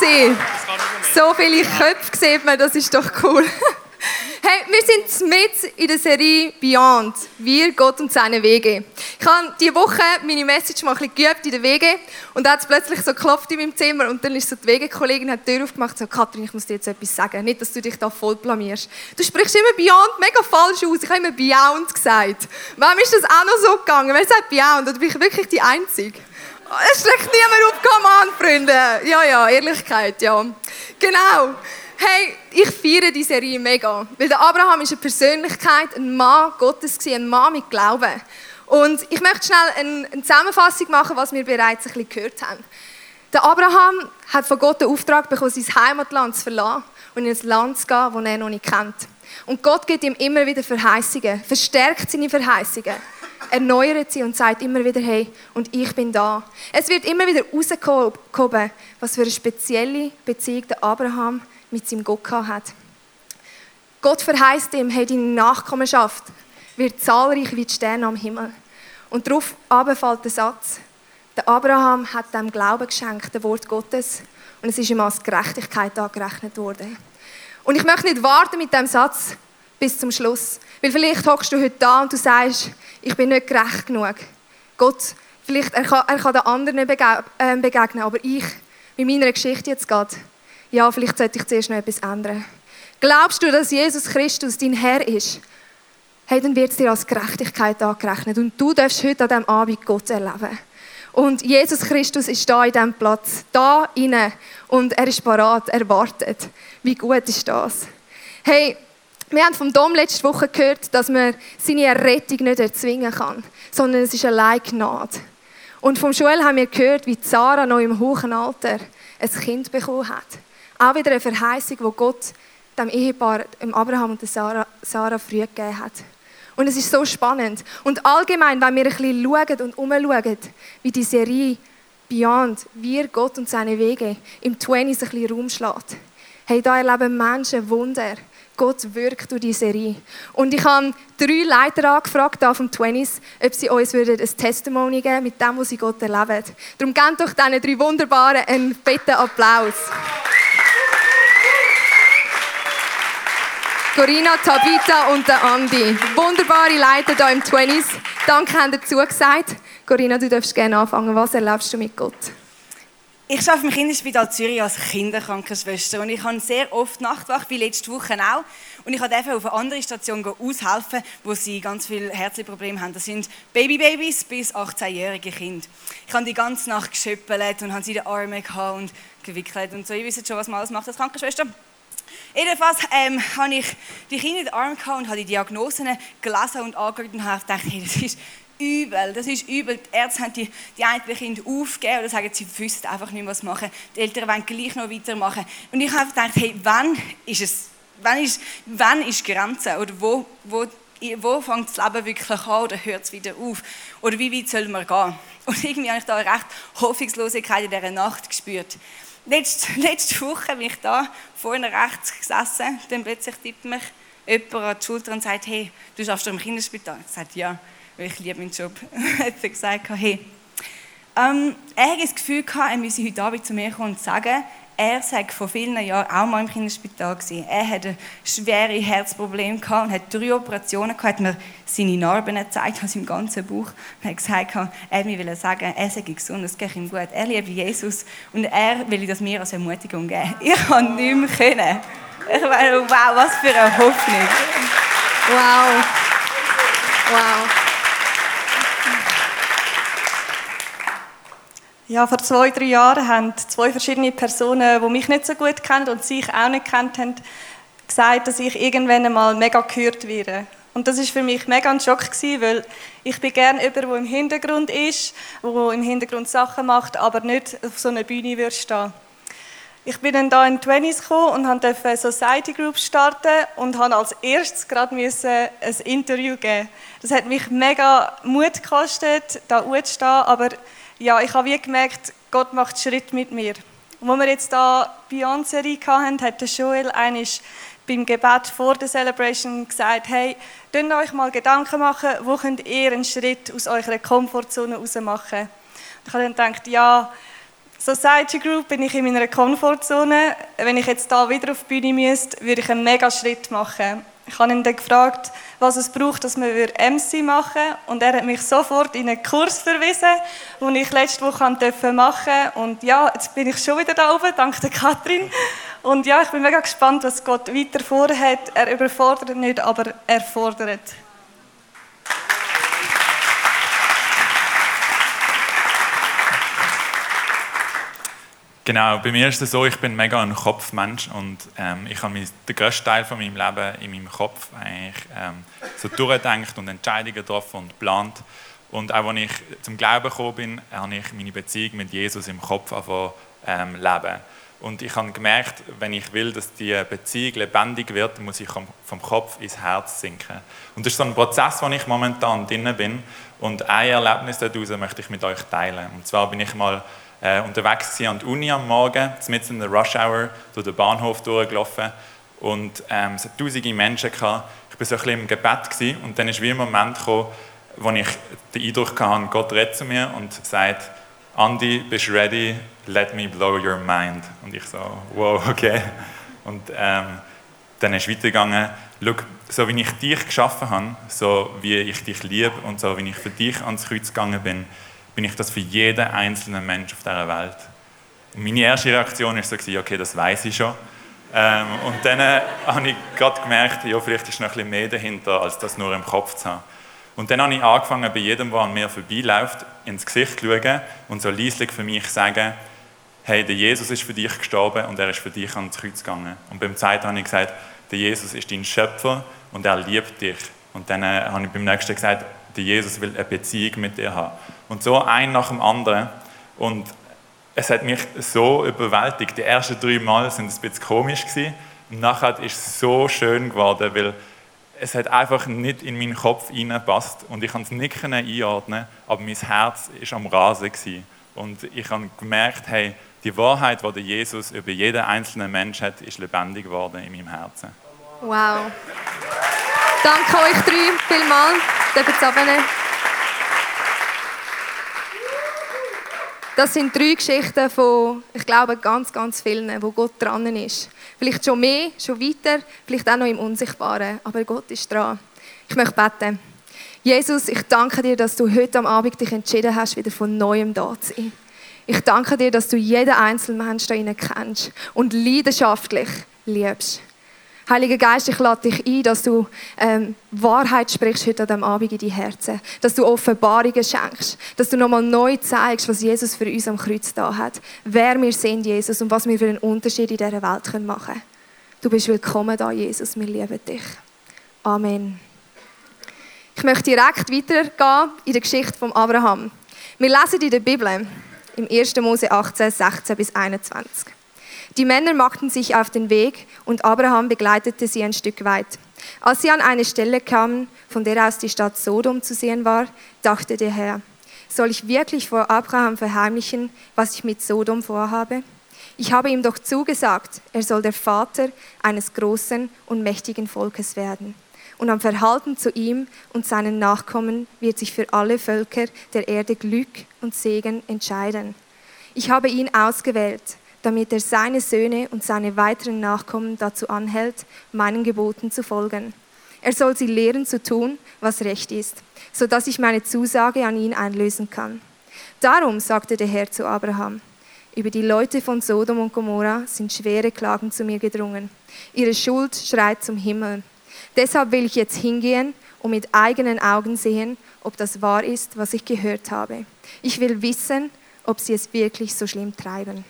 sein. So viele Köpfe sieht man, das ist doch cool. Hey, wir sind mit in der Serie Beyond, wir, Gott und seine Wege. Ich habe diese Woche meine Message mal ein bisschen geübt in den Wege und da hat es plötzlich so geklopft in meinem Zimmer und dann ist so die Wegekollegin hat die Tür aufgemacht und so, Katrin, ich muss dir jetzt etwas sagen, nicht, dass du dich da voll blamierst. Du sprichst immer Beyond mega falsch aus, ich habe immer Beyond gesagt. Wem ist das auch noch so gegangen? Wer sagt Beyond? Oder bin ich wirklich die Einzige? Es schlägt niemand auf, come on, Freunde. Ja, ja, Ehrlichkeit, ja. Genau. Hey, ich feiere diese Serie mega. Weil der Abraham ist eine Persönlichkeit, ein Mann Gottes, ein Mann mit Glauben. Und ich möchte schnell eine Zusammenfassung machen, was wir bereits ein bisschen gehört haben. Der Abraham hat von Gott den Auftrag bekommen, sein Heimatland zu verlassen und in ein Land zu gehen, das er noch nicht kennt. Und Gott gibt ihm immer wieder Verheißungen, verstärkt seine Verheißungen, erneuert sie und sagt immer wieder, hey, und ich bin da. Es wird immer wieder rausgehoben, was für eine spezielle Beziehung der Abraham mit seinem Gott hat. Gott verheißt ihm, hey, deine Nachkommenschaft wird zahlreich wie die Sterne am Himmel. Und darauf fällt der Satz, der Abraham hat dem Glauben geschenkt, dem Wort Gottes, und es ist ihm als Gerechtigkeit angerechnet worden. Und ich möchte nicht warten mit dem Satz bis zum Schluss, weil vielleicht hockst du heute da und du sagst, ich bin nicht gerecht genug. Gott, vielleicht er kann, er kann den anderen ähm, begegnen, aber ich, mit meiner Geschichte jetzt geht, ja, vielleicht sollte ich zuerst noch etwas ändern. Glaubst du, dass Jesus Christus dein Herr ist? Hey, dann wird es dir als Gerechtigkeit angerechnet. Und du darfst heute an diesem Abend Gott erleben. Und Jesus Christus ist da in diesem Platz, da inne und er ist parat, er wartet. Wie gut ist das? Hey, wir haben vom Dom letzte Woche gehört, dass man seine Errettung nicht erzwingen kann, sondern es ist allein Gnade. Und vom Joel haben wir gehört, wie Sarah noch im hohen Alter ein Kind bekommen hat. Auch wieder eine Verheißung, die Gott dem Ehepaar, dem Abraham und der Sarah, früh gegeben hat. Und es ist so spannend. Und allgemein, wenn wir ein bisschen schauen und umschauen, wie die Serie Beyond, wir, Gott und seine Wege, im 20s ein bisschen Raum schlägt. Hey, da erleben Menschen Wunder. Gott wirkt durch die Serie. Und ich habe drei Leiter angefragt hier vom 20s, ob sie uns ein Testimony geben mit dem, was sie Gott erleben. Darum gebt doch diesen drei Wunderbaren einen fetten Applaus Corinna, Tabitha und Andi. Wunderbare Leiter hier im 20s. Danke, haben ihr zugesagt. Corinna, du darfst gerne anfangen. Was erlebst du mit Gott? Ich arbeite im Kinderspital Zürich als Kinderkrankenschwester und ich habe sehr oft Nachtwacht, wie letzte Woche auch. Und ich durfte auf eine andere Station aushelfen, wo sie ganz viele Herzprobleme haben. Das sind Babybabys bis 18-jährige Kinder. Ich habe die ganze Nacht geschöppelt und habe sie in den Armen gehabt und gewickelt und so. Ihr wisst schon, was man alles macht als Krankenschwester. Jedenfalls ähm, habe ich die Kinder in den Arm gehabt und habe die Diagnosen gelesen und angeschaut und habe gedacht, hey, das ist übel, das ist übel. Die Ärzte haben die, die einen Kinder aufgegeben oder sagen, sie wissen einfach nicht was machen. Die Eltern wollen gleich noch weitermachen. Und ich habe gedacht, hey, wann ist es, wann ist, wann ist Grenze? Oder wo, wo, wo fängt das Leben wirklich an oder hört es wieder auf? Oder wie weit soll man gehen? Und irgendwie habe ich da eine recht Hoffnungslosigkeit in dieser Nacht gespürt. Letzte, letzte Woche bin ich da vorne rechts gesessen, dann plötzlich tippt mich jemand an die Schulter und sagt, hey, du schaffst doch im Kinderspital. Ich sagte, ja, weil ich liebe meinen Job. er hat gesagt, hey, ähm, er hat das Gefühl gehabt, er müsse heute Abend zu mir kommen und sagen, er sei vor vielen Jahren auch mal im Kinderspital gewesen. Er hatte schwere Herzprobleme gehabt und hat drei Operationen gehabt, hat mir seine Narben gezeigt aus seinem ganzen Bauch und hat gesagt, er will sagen, er sei gesund, es geht ihm gut, er liebt Jesus und er will das mir als Ermutigung geben. Ich kann nicht mehr können. Ich meine, wow, was für eine Hoffnung. Wow. Wow. Ja, vor zwei, drei Jahren haben zwei verschiedene Personen, die mich nicht so gut kennen und sich auch nicht kennt haben, gesagt, dass ich irgendwann einmal mega gehört werde. Und das ist für mich mega ein Schock gewesen, weil ich bin gerne jemand, der im Hintergrund ist, der im Hintergrund Sachen macht, aber nicht auf so einer Bühne würde stehen. Ich bin dann da in die 20 gekommen und durfte eine Society Group starten und habe als erstes gerade ein Interview geben. Das hat mich mega Mut gekostet, da zu stehen, aber ja, ich habe wie gemerkt, Gott macht Schritt mit mir. Und als wir jetzt da Beyond-Serie hatten, hat der Joel eines beim Gebet vor der Celebration gesagt, hey, könnt euch mal Gedanken machen, wo könnt ihr einen Schritt aus eurer Komfortzone raus machen. Und ich habe dann gedacht, ja, Society Group bin ich in meiner Komfortzone. Wenn ich jetzt da wieder auf die Bühne müsste, würde ich einen mega Schritt machen. Ich habe ihn dann gefragt, was es braucht, dass wir MC machen. Und er hat mich sofort in einen Kurs verwiesen, den ich letzte Woche machen durfte. Und ja, jetzt bin ich schon wieder da oben, dank der Katrin. Und ja, ich bin mega gespannt, was Gott weiter vorhat. Er überfordert nicht, aber er fordert. Genau, bei mir ist es so, ich bin mega ein Kopfmensch und ähm, ich habe den grössten Teil von meinem Leben in meinem Kopf eigentlich ähm, so durchgedacht und Entscheidungen getroffen und geplant. Und auch als ich zum Glauben gekommen bin, habe ich meine Beziehung mit Jesus im Kopf angefangen ähm, leben. Und ich habe gemerkt, wenn ich will, dass die Beziehung lebendig wird, muss ich vom Kopf ins Herz sinken. Und das ist so ein Prozess, wo ich momentan drin bin. Und ein Erlebnis daraus möchte ich mit euch teilen. Und zwar bin ich mal äh, unterwegs an der Uni am Morgen, mitten in der Rush Hour, durch den Bahnhof durchgelaufen und ähm, es hat tausende Menschen gehabt. Ich war so ein bisschen im Gebet gewesen, und dann ist wie ein Moment gekommen, wo ich den Eindruck hatte, Gott redet zu mir und sagt, Andy, bist du ready? Let me blow your mind. Und ich so, wow, okay. Und ähm, dann ist weitergegangen, schau, so wie ich dich geschaffen habe, so wie ich dich liebe und so wie ich für dich ans Kreuz gegangen bin, bin ich das für jeden einzelnen Mensch auf dieser Welt. Und meine erste Reaktion war so, okay, das weiß ich schon. Ähm, und dann äh, habe ich gerade gemerkt, ja, vielleicht ist noch ein bisschen mehr dahinter, als das nur im Kopf zu haben. Und dann habe ich angefangen, bei jedem, der an mir vorbeiläuft, ins Gesicht zu schauen und so leislich für mich zu sagen, hey, der Jesus ist für dich gestorben und er ist für dich ans Kreuz gegangen. Und beim zweiten habe ich gesagt, der Jesus ist dein Schöpfer und er liebt dich. Und dann äh, habe ich beim nächsten gesagt, der Jesus will eine Beziehung mit dir haben. Und so ein nach dem anderen. Und es hat mich so überwältigt. Die ersten drei Mal sind es ein bisschen komisch gewesen. Und nachher ist es so schön geworden, weil es hat einfach nicht in meinen Kopf hineingepasst und ich konnte es nicht einordnen, aber mein Herz ist am Rasen gewesen. Und ich habe gemerkt, hey, die Wahrheit, die Jesus über jeden einzelnen Mensch hat, ist lebendig geworden in meinem Herzen. Wow. Danke euch drei vielmals. Dürft ihr Das sind drei Geschichten von, ich glaube, ganz, ganz vielen, wo Gott dran ist. Vielleicht schon mehr, schon weiter, vielleicht auch noch im Unsichtbaren, aber Gott ist dran. Ich möchte beten. Jesus, ich danke dir, dass du heute am Abend dich entschieden hast, wieder von Neuem da zu sein. Ich danke dir, dass du jeden einzelnen Menschen da kennst und leidenschaftlich liebst. Heiliger Geist, ich lade dich ein, dass du ähm, Wahrheit sprichst heute an diesem Abend in die Herzen. Dass du Offenbarungen schenkst. Dass du nochmal neu zeigst, was Jesus für uns am Kreuz da hat. Wer wir sind, Jesus, und was wir für einen Unterschied in dieser Welt machen können. Du bist willkommen da, Jesus. Wir lieben dich. Amen. Ich möchte direkt weitergehen in der Geschichte von Abraham. Wir lesen in der Bibel, im 1. Mose 18, 16 bis 21. Die Männer machten sich auf den Weg und Abraham begleitete sie ein Stück weit. Als sie an eine Stelle kamen, von der aus die Stadt Sodom zu sehen war, dachte der Herr, soll ich wirklich vor Abraham verheimlichen, was ich mit Sodom vorhabe? Ich habe ihm doch zugesagt, er soll der Vater eines großen und mächtigen Volkes werden. Und am Verhalten zu ihm und seinen Nachkommen wird sich für alle Völker der Erde Glück und Segen entscheiden. Ich habe ihn ausgewählt, damit er seine Söhne und seine weiteren Nachkommen dazu anhält, meinen Geboten zu folgen. Er soll sie lehren zu tun, was recht ist, so dass ich meine Zusage an ihn einlösen kann. Darum sagte der Herr zu Abraham, über die Leute von Sodom und Gomorra sind schwere Klagen zu mir gedrungen. Ihre Schuld schreit zum Himmel. Deshalb will ich jetzt hingehen und mit eigenen Augen sehen, ob das wahr ist, was ich gehört habe. Ich will wissen, ob sie es wirklich so schlimm treiben.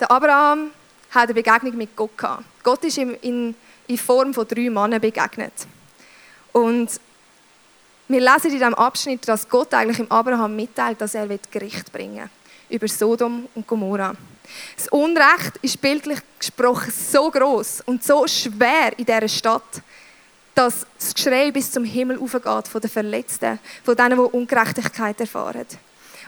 Der Abraham hat eine Begegnung mit Gott gehabt. Gott ist ihm in, in Form von drei Männern begegnet. Und wir lesen in diesem Abschnitt, dass Gott eigentlich im Abraham mitteilt, dass er Gericht bringen will über Sodom und Gomorra. Das Unrecht ist bildlich gesprochen so groß und so schwer in dieser Stadt, dass das Geschrei bis zum Himmel aufgeht von den Verletzten, von denen, die Ungerechtigkeit erfahren.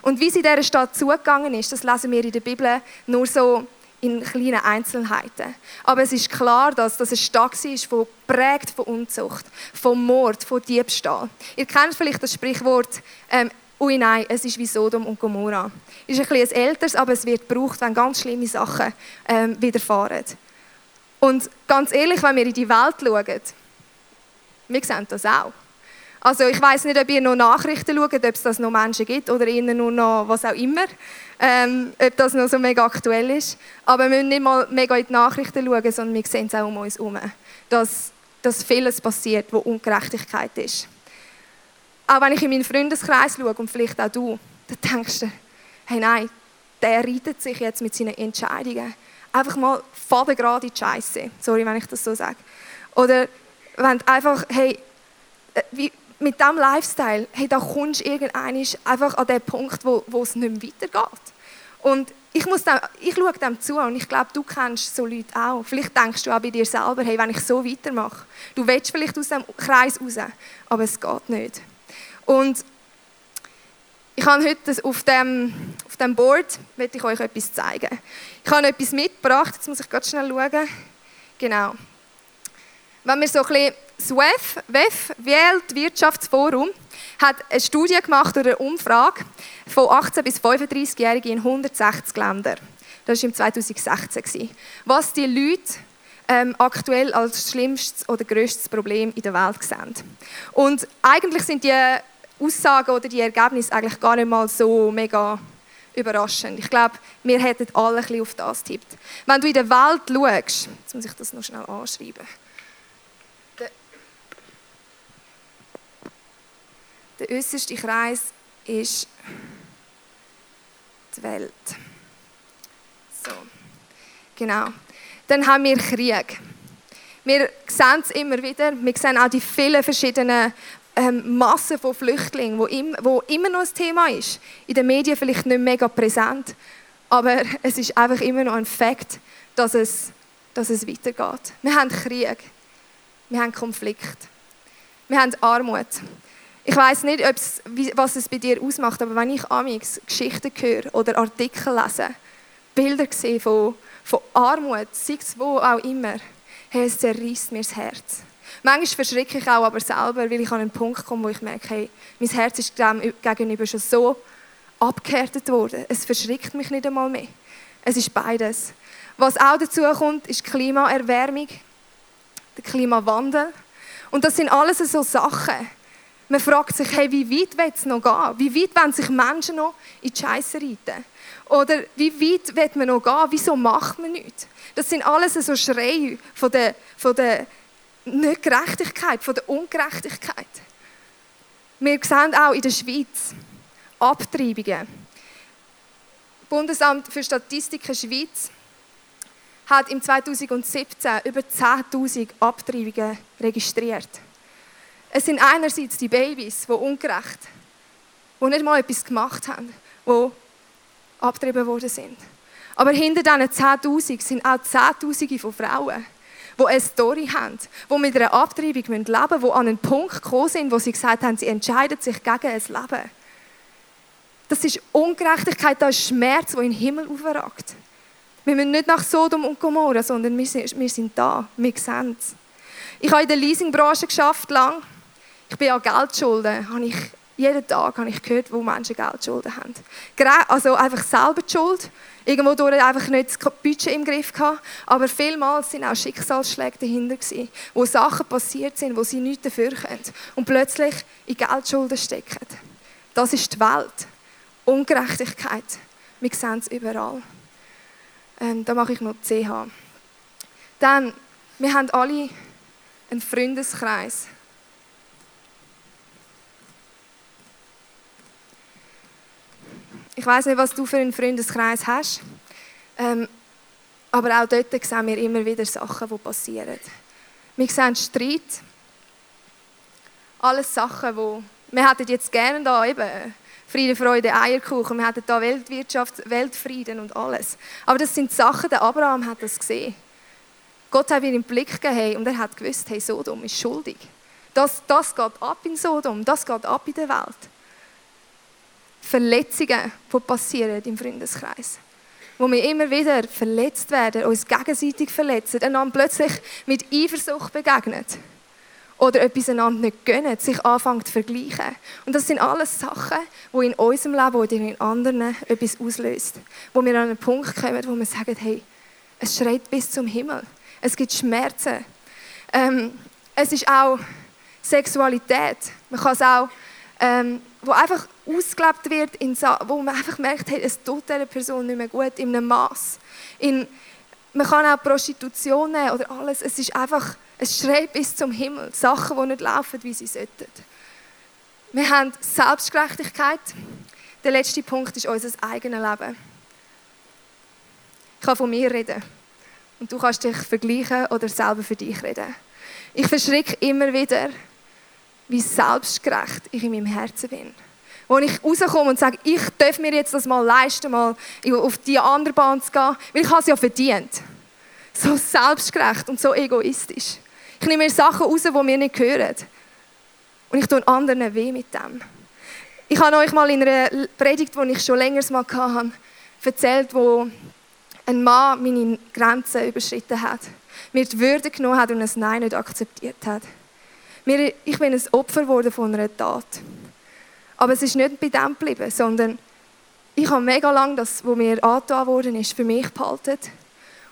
Und wie sie dieser Stadt zugegangen ist, das lesen wir in der Bibel nur so in kleinen Einzelheiten. Aber es ist klar, dass das eine Stadt war, die prägt von Unzucht, von Mord, von Diebstahl. Ihr kennt vielleicht das Sprichwort, ähm, ui nein, es ist wie Sodom und Gomorra. Ist ein bisschen älteres, aber es wird gebraucht, wenn ganz schlimme Sachen ähm, widerfahren. Und ganz ehrlich, wenn wir in die Welt schauen, wir sehen das auch. Also ich weiß nicht, ob ihr noch Nachrichten schaut, ob es das noch Menschen gibt oder ihnen nur noch was auch immer, ähm, ob das noch so mega aktuell ist. Aber wir müssen nicht mal mega in die Nachrichten schauen, sondern wir sehen es auch um uns herum, dass, dass vieles passiert, wo Ungerechtigkeit ist. Auch wenn ich in meinen Freundeskreis schaue und vielleicht auch du, dann denkst du, hey nein, der reitet sich jetzt mit seinen Entscheidungen einfach mal fadengrad in die Scheiße. Sorry, wenn ich das so sage. Oder wenn einfach, hey, äh, wie, mit diesem Lifestyle, hey, da kommst du irgendwann einfach an den Punkt, wo, wo es nicht mehr weitergeht. Und ich, muss dem, ich schaue dem zu und ich glaube, du kennst so Leute auch. Vielleicht denkst du auch bei dir selber, hey, wenn ich so weitermache, du willst vielleicht aus dem Kreis raus, aber es geht nicht. Und ich habe heute auf dem, auf dem Board, möchte ich euch etwas zeigen. Ich habe etwas mitgebracht, jetzt muss ich ganz schnell schauen. Genau. Wenn wir so ein bisschen das WEF, WEF Weltwirtschaftsforum, hat eine Studie gemacht oder eine Umfrage von 18 bis 35-Jährigen in 160 Ländern. Das war im 2016. Was die Leute ähm, aktuell als schlimmstes oder größtes Problem in der Welt sehen. Und eigentlich sind die Aussagen oder die Ergebnisse eigentlich gar nicht mal so mega überraschend. Ich glaube, wir hätten alle ein bisschen auf das tippt. Wenn du in der Welt schaust, jetzt muss ich das noch schnell anschreiben. Der äußerste Kreis ist die Welt. So, genau. Dann haben wir Krieg. Wir sehen es immer wieder. Wir sehen auch die vielen verschiedenen ähm, Massen von Flüchtlingen, wo, im, wo immer noch ein Thema ist. In den Medien vielleicht nicht mega präsent, aber es ist einfach immer noch ein Fakt, dass es, dass es weitergeht. Wir haben Krieg, wir haben Konflikt, wir haben Armut. Ich weiß nicht, was es bei dir ausmacht, aber wenn ich amix Geschichten höre oder Artikel lese, Bilder sehe von, von Armut, sei es wo auch immer, hey, es zerreißt mir das Herz. Manchmal verschrecke ich auch aber selber, weil ich an einen Punkt komme, wo ich merke, hey, mein Herz ist dem gegenüber schon so abgehärtet worden. Es verschreckt mich nicht einmal mehr. Es ist beides. Was auch dazu kommt, ist Klimaerwärmung, der Klimawandel. Und das sind alles so Sachen, man fragt sich, hey, wie weit will es noch gehen? Wie weit wollen sich Menschen noch in die Scheiße reiten? Oder wie weit will man noch gehen? Wieso macht man nichts? Das sind alles so Schreie von der, von der nicht Gerechtigkeit, von der Ungerechtigkeit. Wir sehen auch in der Schweiz Abtreibungen. Das Bundesamt für Statistiken Schweiz hat im 2017 über 10.000 Abtreibungen registriert. Es sind einerseits die Babys, die ungerecht, die nicht mal etwas gemacht haben, die abgetrieben worden sind. Aber hinter diesen 10.000 sind auch Zehntausende von Frauen, die eine Story haben, die mit einer Abtreibung leben müssen, die an einen Punkt gekommen sind, wo sie gesagt haben, sie entscheiden sich gegen ein Leben. Das ist Ungerechtigkeit, das ist Schmerz, der in den Himmel aufragt. Wir müssen nicht nach Sodom und Gomorra, sondern wir sind, wir sind da, wir sehen es. Ich habe in der Leasingbranche geschafft lang ich bin an Geldschulden, habe ich jeden Tag habe ich gehört, wo Menschen Geldschulden haben. Also einfach selber die Schuld, irgendwo durch einfach nicht das Budget im Griff gehabt, aber vielmals sind auch Schicksalsschläge dahinter gewesen, wo Sachen passiert sind, wo sie nichts dafür können und plötzlich in Geldschulden stecken. Das ist die Welt. Ungerechtigkeit. Wir sehen es überall. Ähm, da mache ich noch CH. Dann, wir haben alle einen Freundeskreis. Ich weiß nicht, was du für einen Freundeskreis hast, ähm, aber auch dort sehen wir immer wieder Sachen, die passieren. Wir sehen Streit, alles Sachen, wo wir hätten jetzt gerne da eben Friede, Freude, Eierkuchen, wir hätten da Weltwirtschaft, Weltfrieden und alles. Aber das sind Sachen, der Abraham hat das gesehen. Gott hat ihn im Blick gegeben und er hat gewusst, hey, Sodom ist schuldig. Das, das geht ab in Sodom, das geht ab in der Welt. Verletzungen, die passieren im Freundeskreis. Wo wir immer wieder verletzt werden, uns gegenseitig verletzen, einander plötzlich mit Eifersucht begegnen. oder etwas einander nicht gönnen, sich anfangen zu vergleichen. Und das sind alles Sachen, die in unserem Leben oder in anderen etwas auslöst. Wo wir an einen Punkt kommen, wo wir sagen, hey, es schreit bis zum Himmel. Es gibt Schmerzen. Ähm, es ist auch Sexualität. Man kann es auch, ähm, wo einfach ausgelebt wird, in, wo man einfach merkt, hey, es tut dieser Person nicht mehr gut, in einem Maß. In, man kann auch Prostitution nehmen oder alles. Es ist einfach, es schreit bis zum Himmel. Sachen, die nicht laufen, wie sie sollten. Wir haben Selbstgerechtigkeit. Der letzte Punkt ist unser eigenes Leben. Ich kann von mir reden. Und du kannst dich vergleichen oder selber für dich reden. Ich verschrecke immer wieder, wie selbstgerecht ich in meinem Herzen bin. Wo ich rauskomme und sage, ich darf mir jetzt das mal leisten, mal auf die andere Bahn zu gehen, weil ich es ja verdient. So selbstgerecht und so egoistisch. Ich nehme mir Sachen raus, die mir nicht gehören. Und ich tue anderen weh mit dem. Ich habe euch mal in einer Predigt, die ich schon länger mal hatte, erzählt, wo ein Mann meine Grenzen überschritten hat, mir die Würde genommen hat und ein Nein nicht akzeptiert hat. Ich bin ein Opfer geworden von einer Tat. Aber es ist nicht bei dem geblieben, sondern ich habe mega lange das, was mir angetan worden ist, für mich behalten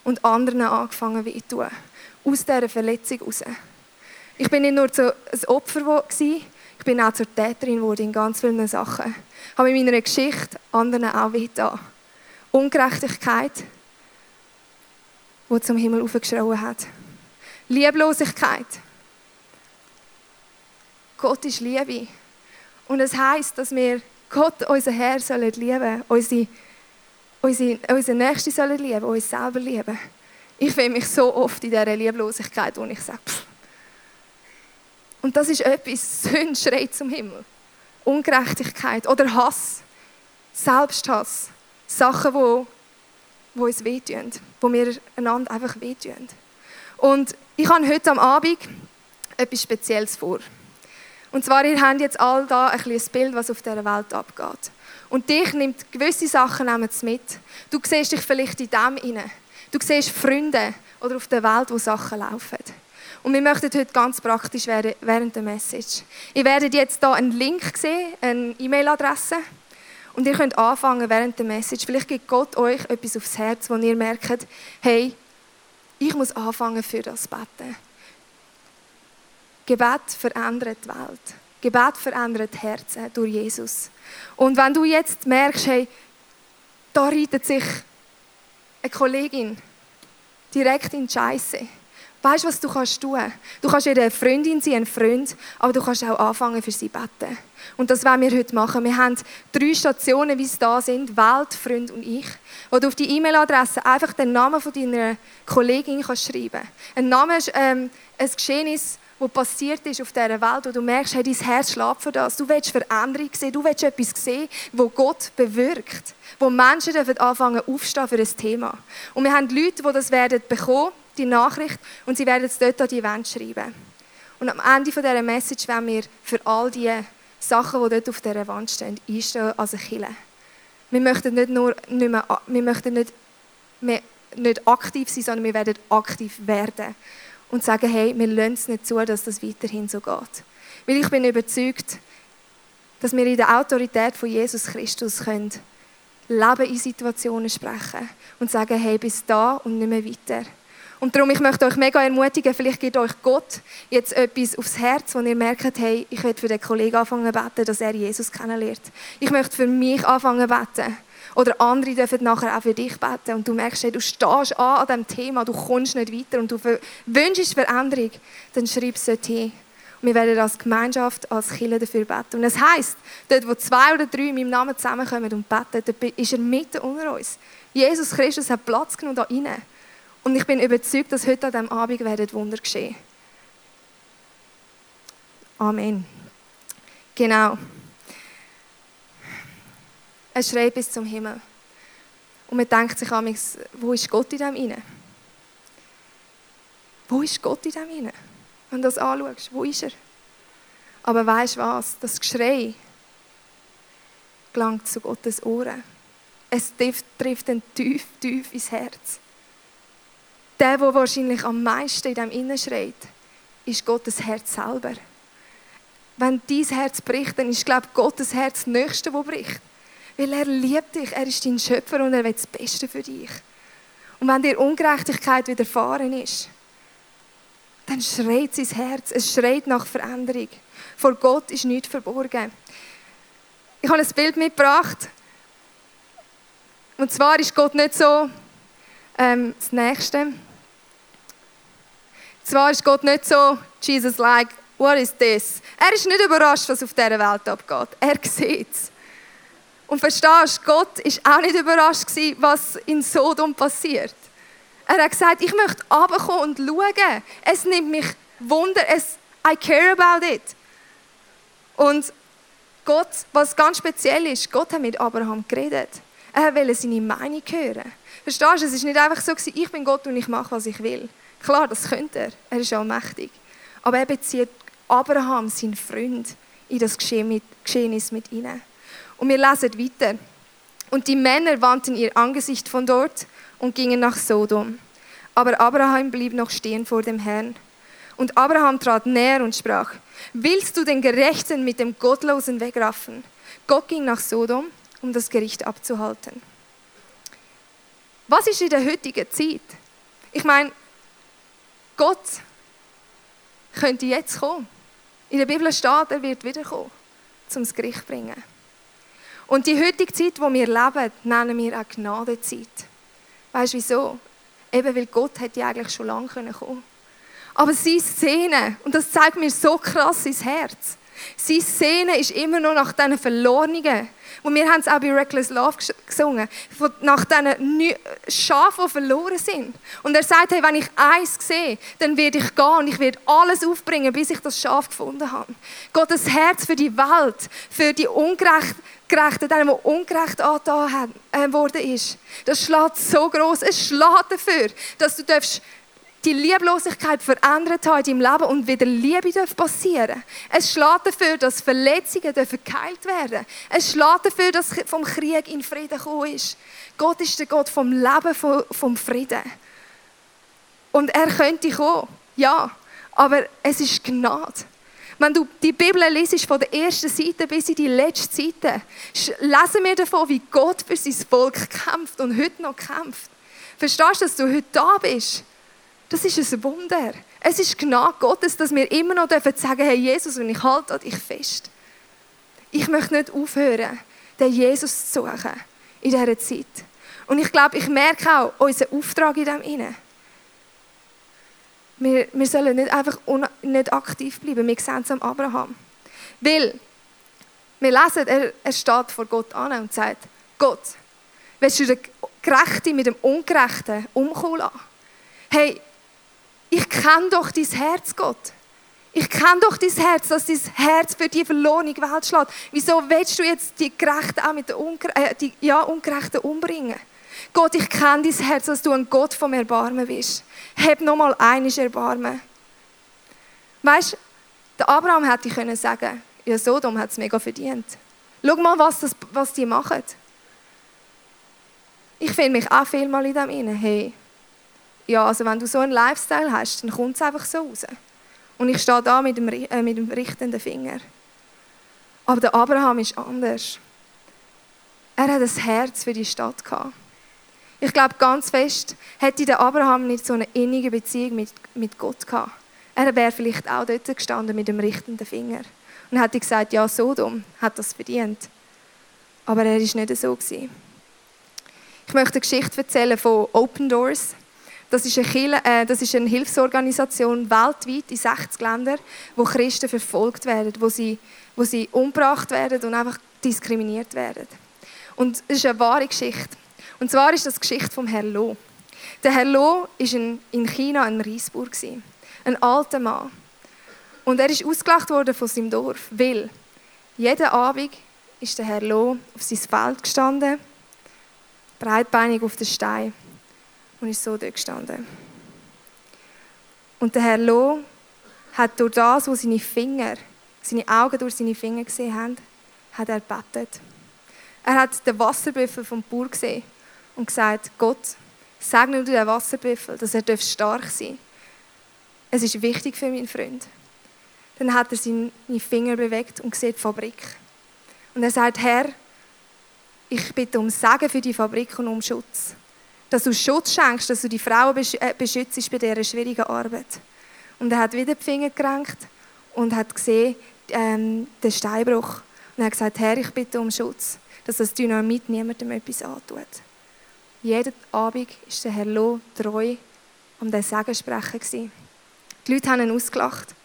und anderen angefangen weh tun. Aus dieser Verletzung heraus. Ich bin nicht nur so ein Opfer gewesen, ich bin auch zur Täterin geworden in ganz vielen Sachen. Ich habe in meiner Geschichte anderen auch weh. Ungerechtigkeit, die zum Himmel aufgeschrien hat. Lieblosigkeit. Gott ist Liebe. Und es heißt, dass wir Gott, unser Herr, sollen lieben, unsere, unsere, Nächsten sollen lieben, uns selber lieben. Ich fühle mich so oft in dieser Lieblosigkeit, wo ich sage, pff. und das ist etwas, Sünde schreit zum Himmel. Ungerechtigkeit oder Hass, Selbsthass, Sachen, die, die uns wehtun, wo wir einander einfach wehtun. Und ich habe heute am Abend etwas Spezielles vor. Und zwar, ihr habt jetzt all da ein kleines Bild, was auf dieser Welt abgeht. Und dich nimmt gewisse Sachen mit. Du siehst dich vielleicht in dem inne. Du siehst Freunde oder auf der Welt, wo Sachen laufen. Und wir möchten heute ganz praktisch werden während der Message. Ihr werdet jetzt hier einen Link sehen, eine E-Mail-Adresse. Und ihr könnt anfangen während der Message. Vielleicht gibt Gott euch etwas aufs Herz, wo ihr merkt, hey, ich muss anfangen für das beten. Gebet verändert die Welt. Gebet verändert Herzen durch Jesus. Und wenn du jetzt merkst, hey, da reitet sich eine Kollegin direkt in die Scheisse. Weißt du, was du kannst tun? Du kannst ihr eine Freundin sein, ein Freund, aber du kannst auch anfangen für sie beten. Und das werden wir heute machen. Wir haben drei Stationen, wie es da sind, Welt, Freund und ich, wo du auf die E-Mail-Adresse einfach den Namen von deiner Kollegin kannst schreiben. Ein Name ist ähm, ein Geschehnis, was passiert ist auf dieser Welt, wo du merkst, hey, dein Herz schlägt für das. Du willst Veränderung sehen, du willst etwas sehen, wo Gott bewirkt, wo Menschen dürfen anfangen aufstehen für ein Thema. Und wir haben Leute, die das werden bekommen, die Nachricht, und sie werden es dort an die Wand schreiben. Und am Ende dieser Message werden wir für all die Sachen, die dort auf dieser Wand stehen, einstehen als eine Kille. Wir möchten nicht nur nicht mehr, wir möchten nicht, mehr, nicht aktiv sein, sondern wir werden aktiv werden und sagen, hey, wir lassen es nicht zu, dass das weiterhin so geht. Weil ich bin überzeugt, dass wir in der Autorität von Jesus Christus können Leben in Situationen sprechen und sagen, hey, bis da und nicht mehr weiter. Und darum, ich möchte euch mega ermutigen, vielleicht gibt euch Gott jetzt etwas aufs Herz, wo ihr merkt, hey, ich will für den Kollegen anfangen zu beten, dass er Jesus kennenlernt. Ich möchte für mich anfangen zu beten. Oder andere dürfen nachher auch für dich beten und du merkst, hey, du stehst an an diesem Thema, du kommst nicht weiter und du wünschst Veränderung, dann schreib es dort hin. Und wir werden als Gemeinschaft, als Kirche dafür beten. Und es heisst, dort wo zwei oder drei in meinem Namen zusammenkommen und beten, dort ist er mitten unter uns. Jesus Christus hat Platz genommen da rein. Und ich bin überzeugt, dass heute an diesem Abend werden Wunder geschehen. Amen. Genau. Es schreit bis zum Himmel. Und man denkt sich amigs, wo ist Gott in dem inne? Wo ist Gott in dem inne? Wenn du das anschaust, wo ist er? Aber weißt du was? Das Geschrei gelangt zu Gottes Ohren. Es trifft ihn tief, tief ins Herz. Der, der wahrscheinlich am meisten in dem Innen schreit, ist Gottes Herz selber. Wenn dein Herz bricht, dann ist, glaube ich, Gottes Herz das Nächste, das bricht. Weil er liebt dich, er ist dein Schöpfer und er will das Beste für dich. Und wenn dir Ungerechtigkeit widerfahren ist, dann schreit sein Herz, es schreit nach Veränderung. Vor Gott ist nichts verborgen. Ich habe ein Bild mitgebracht. Und zwar ist Gott nicht so ähm, das Nächste. Zwar ist Gott nicht so, Jesus like, what is this? Er ist nicht überrascht, was auf dieser Welt abgeht. Er sieht es. Und verstehst Gott war auch nicht überrascht, was in Sodom passiert. Er hat gesagt, ich möchte runterkommen und schauen. Es nimmt mich Wunder, es, I care about it. Und Gott, was ganz speziell ist, Gott hat mit Abraham geredet. Er wollte seine Meinung hören. Verstehst du, es ist nicht einfach so, ich bin Gott und ich mache, was ich will. Klar, das könnte er. Er ist allmächtig. Aber er bezieht Abraham, seinen Freund, in das Geschehnis mit ihnen. Und wir lesen weiter. Und die Männer wandten ihr Angesicht von dort und gingen nach Sodom. Aber Abraham blieb noch stehen vor dem Herrn. Und Abraham trat näher und sprach, willst du den Gerechten mit dem Gottlosen wegraffen? Gott ging nach Sodom, um das Gericht abzuhalten. Was ist in der heutigen Zeit? Ich meine, Gott könnte jetzt kommen. In der Bibel steht, er wird wiederkommen, zum Gericht zu bringen. Und die heutige Zeit, wo wir leben, nennen wir auch Gnadezeit. Weißt du wieso? Eben weil Gott hätte eigentlich schon lange kommen können. Aber sie Szene, und das zeigt mir so krass ins Herz, seine Szene ist immer noch nach diesen Verlorenen. Und wir haben es auch bei Reckless Love gesungen. Nach diesen Schafen, die verloren sind. Und er sagt, hey, wenn ich eins sehe, dann werde ich gehen und ich werde alles aufbringen, bis ich das Schaf gefunden habe. Gottes Herz für die Welt, für die Ungerechten, Gerechten, denen, die ungerecht angetan äh, worden ist. Das schlägt so groß. Es schlägt dafür, dass du darfst die Lieblosigkeit verändert haben in deinem Leben und wieder Liebe passieren Es schlägt dafür, dass Verletzungen geheilt werden Es schlägt dafür, dass vom Krieg in Frieden gekommen ist. Gott ist der Gott vom Leben, vom Frieden. Und er könnte kommen, ja, aber es ist Gnade. Wenn du die Bibel liest, von der ersten Seite bis in die letzte Seite, lesen wir davon, wie Gott für sein Volk kämpft und heute noch kämpft. Verstehst du, dass du heute da bist? Das ist ein Wunder. Es ist Gnade Gottes, dass wir immer noch sagen dürfen hey Jesus, und ich halte dich fest. Ich möchte nicht aufhören, den Jesus zu suchen in dieser Zeit. Und ich glaube, ich merke auch unseren Auftrag in dem inne. Wir, wir sollen nicht einfach nicht aktiv bleiben. Wir sehen es am Abraham. Weil wir lesen, er, er steht vor Gott an und sagt, Gott, willst du den Gerechten mit dem Ungerechten umkommen lassen? Hey, ich kenne doch dein Herz, Gott. Ich kenne doch dein Herz, dass dein Herz für die verlorene Welt schlägt. Wieso willst du jetzt die Gerechten auch mit den Ungere äh, die, ja, Ungerechten umbringen? Gott, ich kenne dein Herz, dass du ein Gott vom Erbarmen bist. Heb nochmal einiges Erbarmen. Weißt der Abraham hätte können sagen, ja, Sodom hat es mega verdient. Schau mal, was, das, was die machen. Ich finde mich auch viel mal in dem inne. Hey, ja, also wenn du so einen Lifestyle hast, dann kommt es einfach so raus. Und ich stehe da mit dem, äh, mit dem richtenden Finger. Aber der Abraham ist anders. Er hat ein Herz für die Stadt gehabt. Ich glaube ganz fest, hätte der Abraham nicht so eine innige Beziehung mit, mit Gott gehabt. Er wäre vielleicht auch dort gestanden mit dem richtenden Finger und hätte gesagt, ja, Sodom hat das verdient. Aber er ist nicht so gewesen. Ich möchte eine Geschichte erzählen von Open Doors. Das ist, eine äh, das ist eine Hilfsorganisation weltweit in 60 Ländern, wo Christen verfolgt werden, wo sie, wo sie umgebracht werden und einfach diskriminiert werden. Und es ist eine wahre Geschichte. Und zwar ist das die Geschichte vom Herr Lo. Der Herr Lo war in China ein Reisbauer, ein alter Mann. Und er ist ausgelacht worden von seinem Dorf, weil jeden Abend ist der Herr Lo auf sein Feld gestanden, breitbeinig auf den Stein und ist so dort gestanden. Und der Herr Lo hat durch das, wo seine Finger, seine Augen durch seine Finger gesehen haben, hat er gebetet. Er hat den Wasserbüffel vom Bauer gesehen und gesagt, Gott, segne du den Wasserbüffel, dass er stark sein darf. es ist wichtig für meinen Freund. Dann hat er seine Finger bewegt und sieht die Fabrik. Und er sagt, Herr, ich bitte um Segen für die Fabrik und um Schutz. Dass du Schutz schenkst, dass du die Frauen äh, beschützt bei dieser schwierigen Arbeit. Und er hat wieder die Finger gerenkt und hat gesehen, ähm, den Steinbruch. Und er hat gesagt, Herr, ich bitte um Schutz, dass das Dynamit niemandem etwas antut. Jeden Abend ist der Herr Loh treu um den Segen sprechen. Die Leute haben ihn ausgelacht.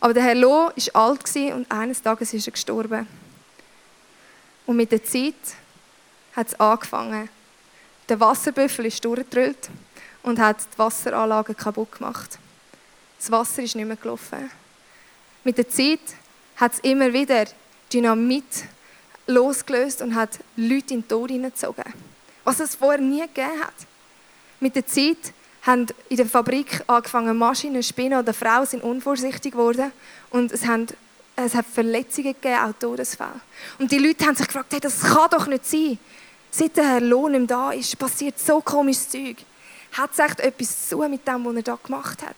Aber der Herr Loh war alt und eines Tages ist er gestorben. Und mit der Zeit hat es angefangen. Der Wasserbüffel ist durchgedrüllt und hat die Wasseranlage kaputt gemacht. Das Wasser ist nicht mehr gelaufen. Mit der Zeit hat es immer wieder Dynamit losgelöst und hat Leute in den Tod hineingezogen. Was es vorher nie gegeben hat. Mit der Zeit haben in der Fabrik angefangen Maschinen spinnen oder Frauen sind unvorsichtig geworden und es, haben, es hat Verletzungen gegeben, auch Todesfälle. Und die Leute haben sich gefragt, hey, das kann doch nicht sein. Seit der Herr Lohn im da ist, passiert so komisches Zeug. Hat es echt etwas zu mit dem, was er da gemacht hat?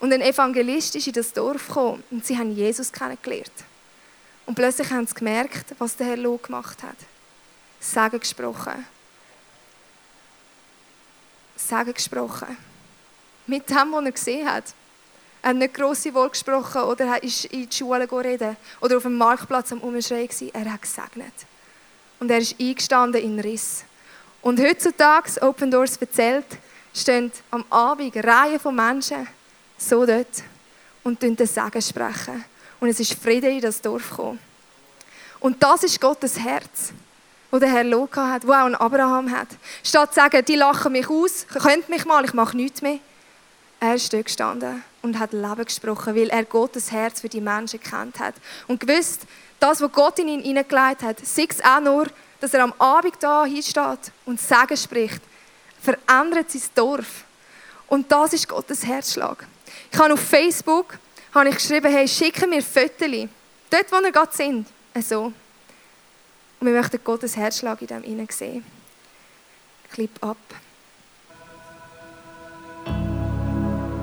Und ein Evangelist ist in das Dorf gekommen und sie haben Jesus kennengelernt. Und plötzlich haben sie gemerkt, was der Herr Lohn gemacht hat. Sagen gesprochen. Sagen gesprochen. Mit dem, was er gesehen hat. Er hat nicht grosse Worte gesprochen oder ist in die Schule reden oder auf dem Marktplatz am Umschreien. Er hat gesegnet. Und er ist eingestanden in Riss. Und heutzutage, Open Doors erzählt, stehen am Abend Reihen von Menschen so dort und den Segen sprechen. Und es ist Friede in das Dorf gekommen. Und das ist Gottes Herz wo der Herr Loka hat, wo auch ein Abraham hat. Statt zu sagen, die lachen mich aus, könnt mich mal, ich mache nichts mehr. Er ist dort gestanden und hat Leben gesprochen, weil er Gottes Herz für die Menschen kennt hat. Und gewusst, das, was Gott in ihn hineingelegt hat, sei es auch nur, dass er am Abend da hinsteht und Segen spricht, verändert sein Dorf. Und das ist Gottes Herzschlag. Ich habe auf Facebook habe ich geschrieben, hey, schicke mir Fotos, dort, wo wir gerade sind. So. Und wir möchten Gottes Herzschlag in dem innen sehen. Clip ab.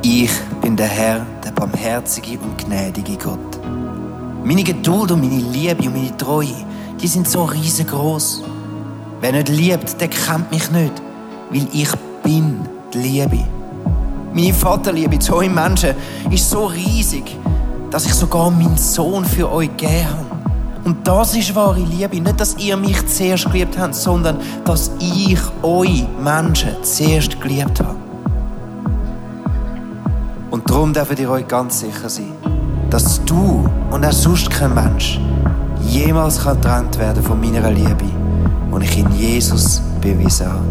Ich bin der Herr, der barmherzige und gnädige Gott. Meine Geduld und meine Liebe und meine Treue, die sind so riesengroß. Wer nicht liebt, der kennt mich nicht, weil ich bin die Liebe. Meine Vaterliebe zu euch Menschen ist so riesig, dass ich sogar meinen Sohn für euch gegeben habe. Und das ist wahre Liebe. Nicht, dass ihr mich zuerst geliebt habt, sondern dass ich euch Menschen zuerst geliebt habe. Und darum dürft ihr euch ganz sicher sein, dass du und auch sonst kein Mensch jemals getrennt werden von meiner Liebe, die ich in Jesus bewiesen habe.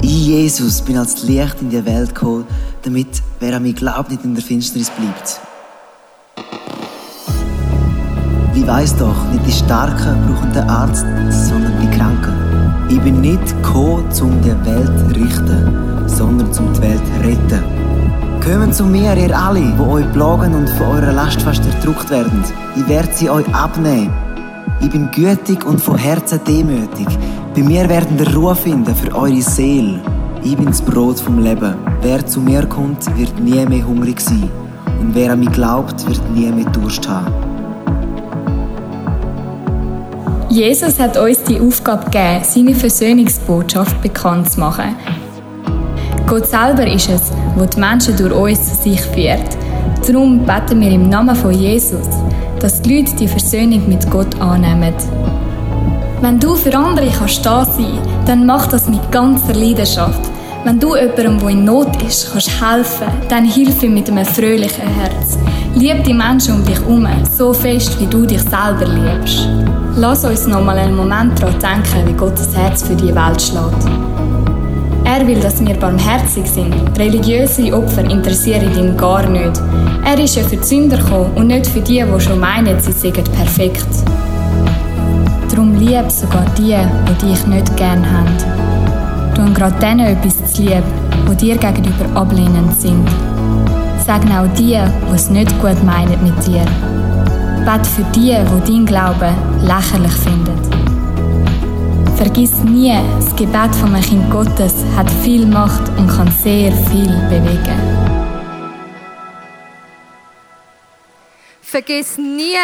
Ich, Jesus, bin als Licht in die Welt gekommen, damit wer an mich glaubt, nicht in der Finsternis bleibt. Ich weiß doch, nicht die Starken brauchen den Arzt, sondern die Kranken. Ich bin nicht gekommen, um die Welt zu richten, sondern um die Welt zu retten. Kommt zu mir, ihr alle, die euch plagen und von eurer Last fast erdrückt werden. Ich werde sie euch abnehmen. Ich bin gütig und von Herzen demütig. Bei mir werden ihr Ruhe finden für eure Seele. Ich bin das Brot vom Leben. Wer zu mir kommt, wird nie mehr hungrig sein. Und wer an mich glaubt, wird nie mehr Durst haben. Jesus hat uns die Aufgabe gegeben, seine Versöhnungsbotschaft bekannt zu machen. Gott selber ist es, der die Menschen durch uns zu sich führt. Darum beten wir im Namen von Jesus, dass die Leute die Versöhnung mit Gott annehmen. Wenn du für andere kannst da sein, dann mach das mit ganzer Leidenschaft. Wenn du jemandem, der in Not ist, kannst helfen, dann hilf ihm mit einem fröhlichen Herz. Lieb die Menschen um dich herum so fest, wie du dich selber liebst. Lass uns noch mal einen Moment daran denken, wie Gottes Herz für die Welt schlägt. Er will, dass wir barmherzig sind. Religiöse Opfer interessieren ihn gar nicht. Er ist ja für die Sünder gekommen und nicht für die, die schon meinen, sie seien perfekt. Darum lieb sogar die, die dich nicht gern haben. Tu gerade denen etwas zu lieb, die dir gegenüber ablehnend sind sagen auch die, die es nicht gut meinen mit dir. Bet für die, die dein Glauben lächerlich finden. Vergiss nie, das Gebet von einem Kind Gottes hat viel Macht und kann sehr viel bewegen. Vergiss nie,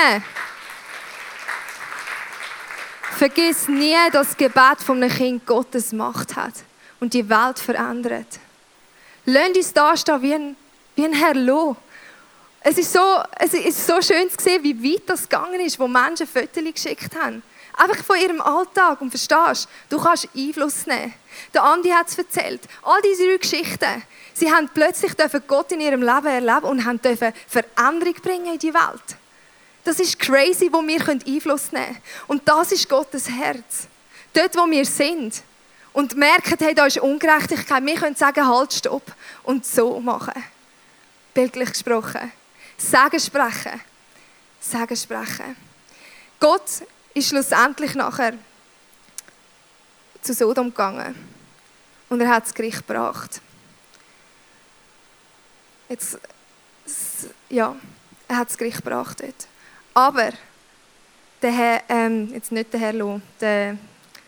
vergiss nie, dass das Gebet von einem Kind Gottes Macht hat und die Welt verändert. Lasst uns da stehen wie ein, wie ein Herr Loh. Es ist, so, es ist so schön zu sehen, wie weit das gegangen ist, wo Menschen Fotos geschickt haben. Einfach von ihrem Alltag. Und verstehst du, kannst Einfluss nehmen. Der Andi hat es erzählt. All diese Geschichten, sie haben plötzlich Gott in ihrem Leben erleben und haben Veränderung bringen in die Welt. Das ist crazy, wo wir Einfluss nehmen können. Und das ist Gottes Herz. Dort, wo wir sind und merken, hey, da ist Ungerechtigkeit, wir können sagen, halt, stopp und so machen. Bildlich gesprochen. Sagen sprechen. Sagen sprechen. Gott ist schlussendlich nachher zu Sodom gegangen und er hat das Gericht gebracht. Jetzt, ja, er hat das Gericht gebracht dort. Aber der Herr, ähm, jetzt nicht der Herr Lot, der,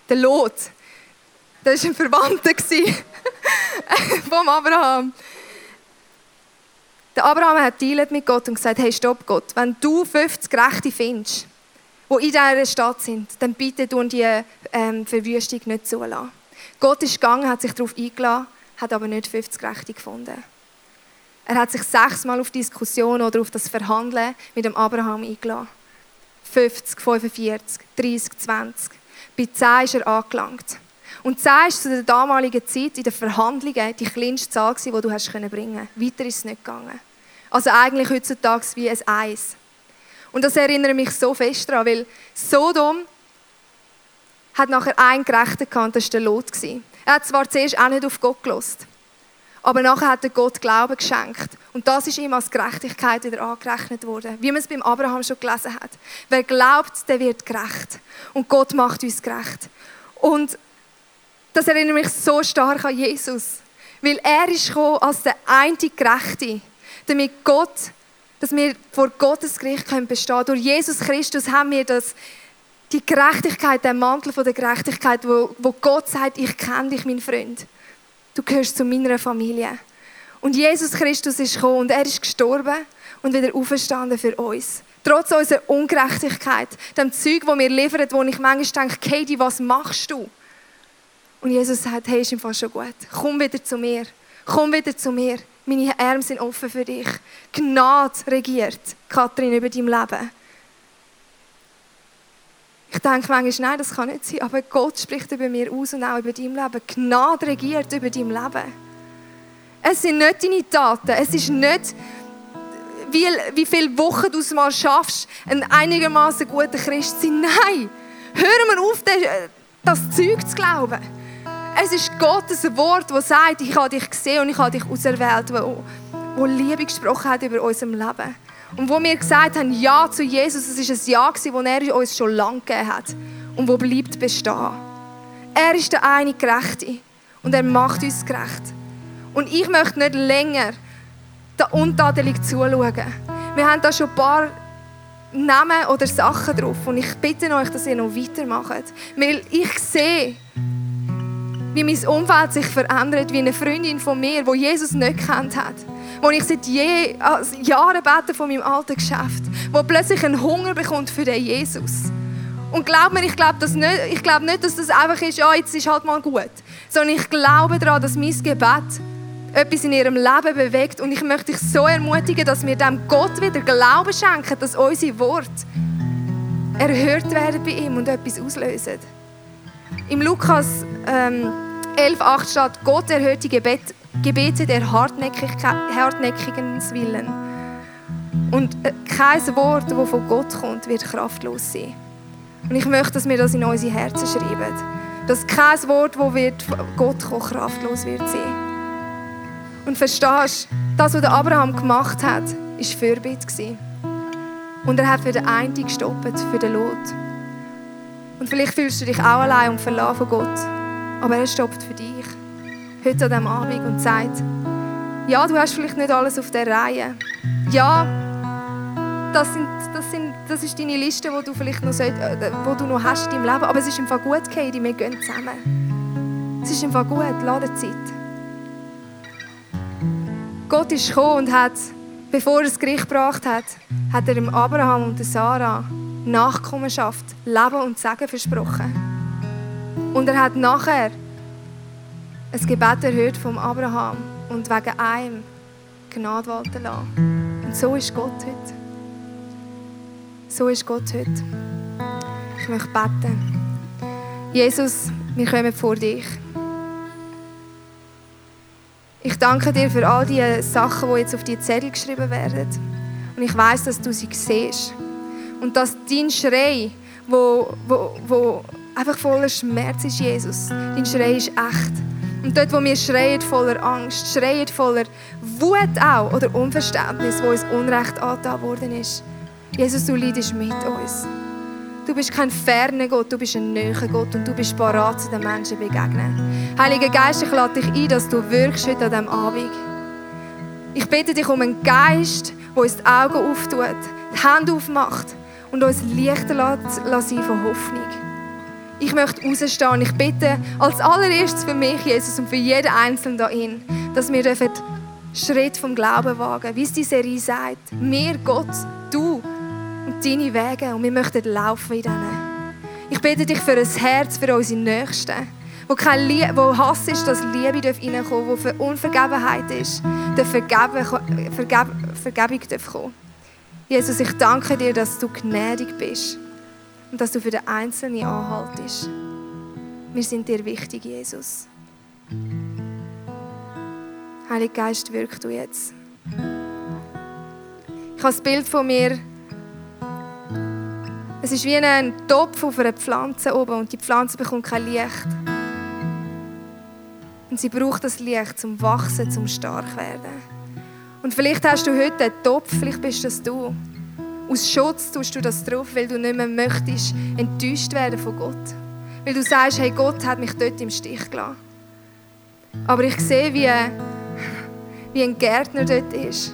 der Lot, das war ein Verwandter vom Abraham. Der Abraham hat dealt mit Gott und gesagt, hey, stopp Gott, wenn du 50 Rechte findest, die in dieser Stadt sind, dann bitte du die ähm, Verwüstung nicht zulassen. Gott ist gegangen, hat sich darauf eingeladen, hat aber nicht 50 Rechte gefunden. Er hat sich sechsmal auf Diskussionen oder auf das Verhandeln mit dem Abraham eingeladen. 50, 45, 30, 20. Bei 10 ist er angelangt. Und 10 war zu der damaligen Zeit in den Verhandlungen die kleinste Zahl, die du hast bringen konntest. Weiter ist es nicht gegangen. Also eigentlich heutzutage wie ein Eis. Und das erinnert mich so fest daran, weil Sodom hat nachher einen Gerechten gehabt, das war der Lot. Er hat zwar zuerst auch nicht auf Gott gelost, aber nachher hat er Gott Glauben geschenkt. Und das ist ihm als Gerechtigkeit wieder angerechnet worden. Wie man es beim Abraham schon gelesen hat. Wer glaubt, der wird gerecht. Und Gott macht uns gerecht. Und das erinnert mich so stark an Jesus. Weil er ist gekommen als der einzige Gerechte, damit Gott dass wir vor Gottes Gericht können bestehen können. Durch Jesus Christus haben wir das, die Gerechtigkeit, den Mantel von der Gerechtigkeit, wo, wo Gott sagt, ich kenne dich, mein Freund. Du gehörst zu meiner Familie. Und Jesus Christus ist gekommen und er ist gestorben und wieder auferstanden für uns. Trotz unserer Ungerechtigkeit, dem Zeug, das wir liefern, wo ich manchmal denke, Katie, was machst du? Und Jesus sagt, hey, ist im Fall schon gut. Komm wieder zu mir. Komm wieder zu mir. Meine Arme sind offen für dich. Gnade regiert, Kathrin, über dein Leben. Ich denke manchmal, nein, das kann nicht sein, aber Gott spricht über mir aus und auch über dein Leben. Gnade regiert über dein Leben. Es sind nicht deine Taten, es ist nicht, wie, wie viele Wochen du es mal schaffst, ein einigermaßen guter Christ zu sein. Nein, hör mir auf, das Zeug zu glauben. Es ist Gottes Wort, das sagt, ich habe dich gesehen und ich habe dich auserwählt, wo, wo Liebe gesprochen hat über unserem Leben. Und wo wir gesagt haben, Ja zu Jesus, es war ein Ja, das er uns schon lange gegeben hat und wo bleibt bestehen. Er ist der eine Gerechte und er macht uns gerecht. Und ich möchte nicht länger da untadelig zuschauen. Wir haben da schon ein paar Namen oder Sachen drauf und ich bitte euch, dass ihr noch weitermacht. Weil ich sehe, wie mein Umfeld sich verändert, wie eine Freundin von mir, die Jesus nicht kennt hat, wo ich seit je, also Jahren bete von meinem alten Geschäft, wo plötzlich einen Hunger bekommt für den Jesus. Und glaub mir, ich glaube nicht, glaub nicht, dass das einfach ist, ja, jetzt ist halt mal gut, sondern ich glaube daran, dass mein Gebet etwas in ihrem Leben bewegt und ich möchte dich so ermutigen, dass wir dem Gott wieder Glauben schenken, dass unsere Worte erhört werden bei ihm und etwas auslösen. Im Lukas ähm, 11,8 steht, Gott erhört die Gebet, Gebete der hartnäckigen Willen. Und äh, kein Wort, das von Gott kommt, wird kraftlos sein. Und ich möchte, dass wir das in unsere Herzen schreiben. Dass kein Wort, das wird von Gott kommt, kraftlos wird sein. Und verstehst du, das, was Abraham gemacht hat, war Fürbitte. Und er hat für den einen gestoppt, für den Lot. Und vielleicht fühlst du dich auch allein und verlassen von Gott. Aber er stoppt für dich. Heute an diesem Abend und sagt, ja, du hast vielleicht nicht alles auf der Reihe. Ja, das, sind, das, sind, das ist deine Liste, die du vielleicht noch, soll, äh, wo du noch hast deinem Leben. Aber es ist im Fall gut, Katie, wir gehen zusammen. Es ist im Fall gut, Ladezeit. Gott ist gekommen und hat, bevor er das Gericht gebracht hat, hat er dem Abraham und der Sarah Nachkommenschaft, Leben und Segen versprochen. Und er hat nachher ein Gebet erhört vom Abraham und wegen einem Gnade walten lassen. Und so ist Gott heute. So ist Gott heute. Ich möchte beten. Jesus, wir kommen vor dich. Ich danke dir für all die Sachen, die jetzt auf die Zettel geschrieben werden. Und ich weiß, dass du sie siehst. Und dass dein Schrei, wo, wo, wo einfach voller Schmerz ist, Jesus, dein Schrei ist echt. Und dort, wo wir schreien voller Angst, schreien voller Wut auch oder Unverständnis, wo uns Unrecht angetan worden ist. Jesus, du leidest mit uns. Du bist kein ferner Gott, du bist ein näher Gott und du bist parat, zu den Menschen begegnen. Heiliger Geist, ich lade dich ein, dass du wirkst heute an diesem Abend. Ich bitte dich um einen Geist, der uns die Augen auftut, die Hände aufmacht und uns Lichter lässt, sein von Hoffnung. Ich möchte rausstehen. Ich bitte als allererstes für mich, Jesus, und für jeden Einzelnen da in, dass wir dürfen Schritt vom Glauben wagen, wie es die Serie sagt. Mir, Gott, du und deine Wege. Und wir möchten laufen in denen. Ich bitte dich für ein Herz für unsere Nächsten, wo, kein Lie wo Hass ist, dass Liebe reinkommen darf, wo für Unvergebenheit ist, dass Vergeben, Vergeb Vergebung darf kommen. Jesus, ich danke dir, dass du gnädig bist und dass du für den Einzelnen anhaltest. Wir sind dir wichtig, Jesus. Heiliger Geist, wirk du jetzt. Ich habe das Bild von mir. Es ist wie ein Topf auf einer Pflanze oben und die Pflanze bekommt kein Licht. Und sie braucht das Licht zum Wachsen, zum stark werden. Und vielleicht hast du heute einen Topf, vielleicht bist das du. Aus Schutz tust du das drauf, weil du nicht mehr möchtest enttäuscht werden von Gott. Weil du sagst, hey, Gott hat mich dort im Stich gelassen. Aber ich sehe, wie, wie ein Gärtner dort ist.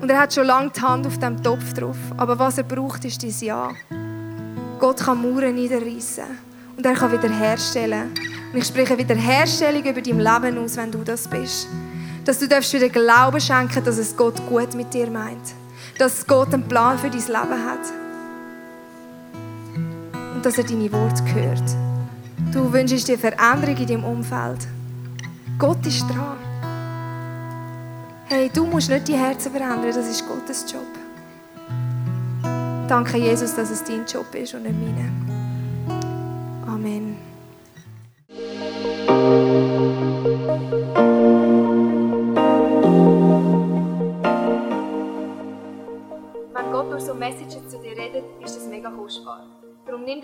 Und er hat schon lange die Hand auf dem Topf drauf. Aber was er braucht, ist dein Ja. Gott kann Mauern niederreißen. Und er kann wiederherstellen. Und ich spreche Wiederherstellung über dein Leben aus, wenn du das bist. Dass du wieder Glauben schenken dass es Gott gut mit dir meint dass Gott einen Plan für dein Leben hat. Und dass er deine Worte hört. Du wünschst dir Veränderung in deinem Umfeld. Gott ist dran. Hey, du musst nicht die Herzen verändern, das ist Gottes Job. Danke, Jesus, dass es dein Job ist und nicht meine.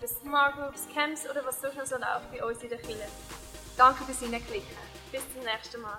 über Smart Groups, Camps oder was sonst noch läuft bei uns in der Kirche. Danke fürs Hineinklicken. Bis zum nächsten Mal.